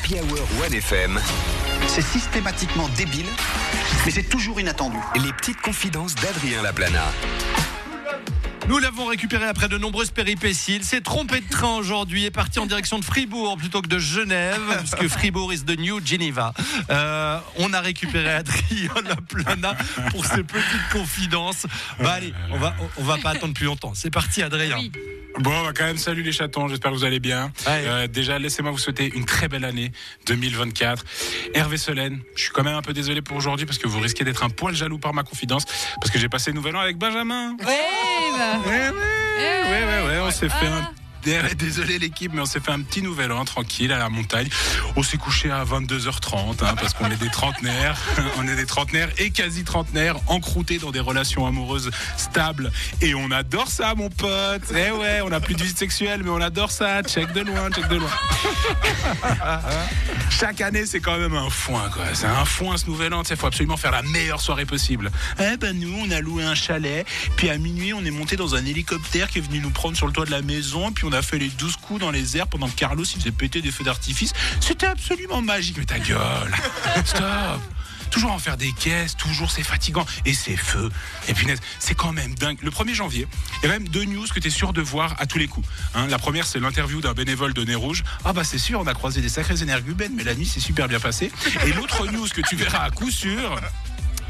Happy Hour 1FM. C'est systématiquement débile, mais c'est toujours inattendu. Les petites confidences d'Adrien Laplana. Nous l'avons récupéré après de nombreuses péripéties. Il s'est trompé de train aujourd'hui et parti en direction de Fribourg plutôt que de Genève, puisque Fribourg is the new Geneva. Euh, on a récupéré Adrien Laplana pour ses petites confidences. Bah allez, on va, on va pas attendre plus longtemps. C'est parti, Adrien. Oui. Bon, bah, quand même, salut les chatons, j'espère que vous allez bien. Ouais. Euh, déjà, laissez-moi vous souhaiter une très belle année 2024. Hervé Solène, je suis quand même un peu désolé pour aujourd'hui parce que vous risquez d'être un poil jaloux par ma confidence, parce que j'ai passé le nouvel an avec Benjamin. Ouais, bah. Ouais, ouais, ouais, ouais, ouais, on s'est fait Ah. un... Désolé l'équipe, mais on s'est fait un petit nouvel an tranquille à la montagne. On s'est couché à 22h30 hein, parce qu'on est des trentenaires, on est des trentenaires et quasi trentenaires encroutés dans des relations amoureuses stables et on adore ça mon pote. Eh ouais, on a plus de vie sexuelle mais on adore ça. Check de loin, check de loin. Chaque année c'est quand même un foin quoi. C'est un foin ce nouvel an. Il faut absolument faire la meilleure soirée possible. Eh ben nous on a loué un chalet, puis à minuit on est monté dans un hélicoptère qui est venu nous prendre sur le toit de la maison, puis on a fait les 12 coups dans les airs pendant que Carlos il faisait péter des feux d'artifice. C'était absolument magique. Mais ta gueule, stop. Toujours en faire des caisses, toujours c'est fatigant et c'est feu. Et puis c'est quand même dingue. Le 1er janvier, il y a même deux news que tu es sûr de voir à tous les coups. hein. la première, c'est l'interview d'un bénévole de Nez Rouge. Ah bah c'est sûr, on a croisé des sacrés énergumènes, mais la nuit c'est super bien passé. Et l'autre news que tu verras à coup sûr,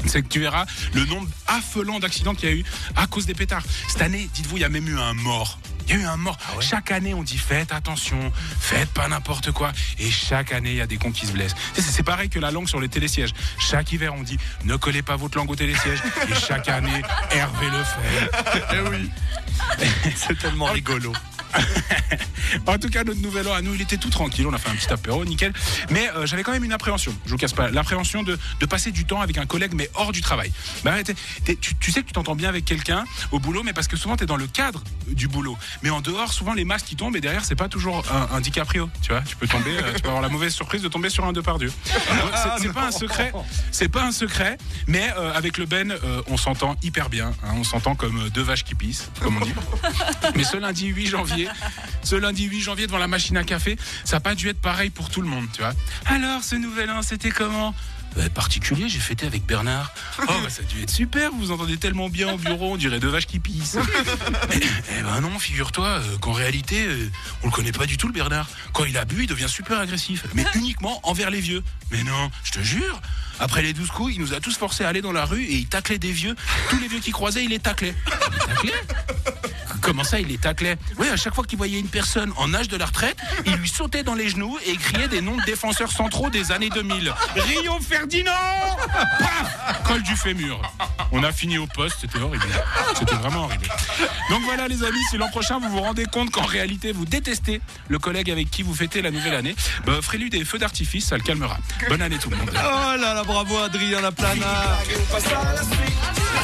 c'est que tu verras le nombre affolant d'accidents qu'il y a eu à cause des pétards. Cette année, dites-vous, il y a même eu un mort. Il y a eu un mort. Chaque année, on dit faites attention, faites pas n'importe quoi. Et chaque année, il y a des cons qui se blessent. C'est- C'est pareil que la langue sur les télésièges. Chaque hiver, on dit ne collez pas votre langue au télésiège. Et chaque année, Hervé le fait. Eh oui. C'est tellement rigolo. En tout cas, notre nouvel an à nous, il était tout tranquille. On a fait un petit apéro, nickel. Mais euh, j'avais quand même une appréhension. Je vous casse pas. L'appréhension de, de passer du temps avec un collègue, mais hors du travail. Bah, tu, tu sais que tu t'entends bien avec quelqu'un au boulot, mais parce que souvent, tu es dans le cadre du boulot. Mais en dehors, souvent, les masques qui tombent, et derrière, c'est pas toujours un, un DiCaprio. Tu vois, tu peux tomber, euh, tu peux avoir la mauvaise surprise de tomber sur un Depardieu. C'est- C'est pas un secret. C'est pas un secret, mais euh, avec le Ben, on s'entend hyper bien. hein. on s'entend comme deux vaches qui pissent, comme on dit. Mais ce lundi 8 janvier, ce lundi 8 janvier devant la machine à café, ça n'a pas dû être pareil pour tout le monde, tu vois. Alors, ce nouvel an, c'était comment? Euh, particulier, j'ai fêté avec Bernard. Oh, bah, ça a dû être super, vous vous entendez tellement bien au bureau, on dirait deux vaches qui pissent. eh, eh ben non, figure-toi euh, qu'en réalité, euh, on le connaît pas du tout, le Bernard. Quand il a bu, il devient super agressif, mais uniquement envers les vieux. Mais non, je te jure, après les 12 coups, il nous a tous forcés à aller dans la rue et il taclait des vieux. Tous les vieux qui croisaient, il les taclait. Il les taclait? Comment ça, il les taclait Oui, à chaque fois qu'il voyait une personne en âge de la retraite, il lui sautait dans les genoux et criait des noms de défenseurs centraux des années 2000. Rio Ferdinand Paf Col du fémur. On a fini au poste, c'était horrible. C'était vraiment horrible. Donc voilà les amis, si l'an prochain vous vous rendez compte qu'en réalité vous détestez le collègue avec qui vous fêtez la nouvelle année, bah, offrez-lui des feux d'artifice, ça le calmera. Bonne année tout le monde. Oh là là, bravo Adrien Laplana.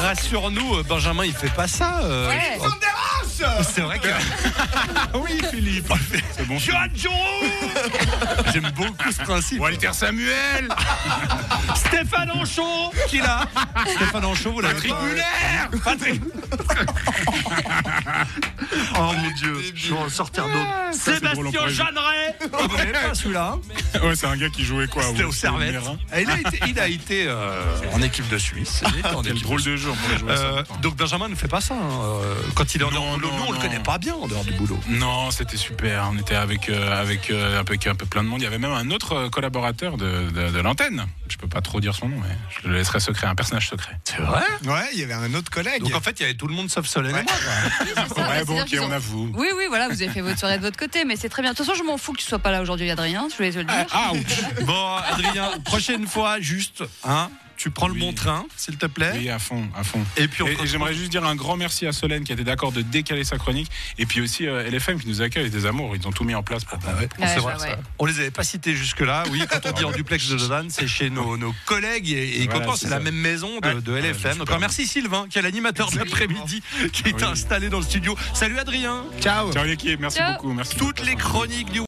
Rassure-nous, euh, Benjamin, il fait pas ça. euh. Ouais. C'est vrai que. oui Philippe C'est bon. J'aime beaucoup ce principe. Walter Samuel Stéphane Anchon qui là Stéphane Anchon, vous l'avez Muller Patrick Oh mon dieu, je vais en sortir d'autres. c'est Sébastien Jeanneret Vous n'avez pas celui-là hein Ouais, c'est un gars qui jouait quoi C'était au- au Servette. Hein Et Il a été, il a été euh, en équipe de Suisse. Il était en Quel équipe drôle de ça. Euh, donc Benjamin ne fait pas ça hein, euh, quand il est en dehors Non, du boulot. non, Nous, on le non. connaît pas bien en dehors du boulot. Non, c'était super. On était avec, euh, avec, euh, avec un peu plein de monde. Il y avait même un autre euh, collaborateur de, de, de l'antenne. Je peux pas trop dire son nom, mais je le laisserai secret, un personnage secret. C'est vrai Ouais, il y avait un autre collègue. Donc en fait, il y avait tout le monde sauf Solène et moi. quoi. Oui, ça, Ouais, bon, ok, on ont- avoue. Oui, oui, voilà, vous avez fait votre soirée de votre côté, mais c'est très bien. De toute façon, je m'en fous que tu sois pas là aujourd'hui, Adrien, je voulais te le dire. Ah. Bon, Adrien, prochaine fois, juste, hein, tu prends le Oui. bon train, s'il te plaît. Oui, à fond, à fond. Et puis on Et, et j'aimerais juste dire un grand merci à Solène qui était d'accord de décaler sa chronique. Et puis aussi euh, LFM qui nous accueille des amours. Ils ont tout mis en place pour Ah ouais, Ouais, c'est je vrai, vois, ça. ouais. On les avait pas cités jusque-là. Oui, quand on dit en duplex de Lausanne, c'est chez nos, nos collègues et, et Voilà, c'est la même maison de, Ouais. de Ouais, LFM. Donc merci Sylvain, qui est l'animateur de l'après-midi, qui est Oui. installé dans le studio. Salut Adrien. Ciao. Ciao l'équipe, merci Ciao. beaucoup. Merci Toutes les chroniques du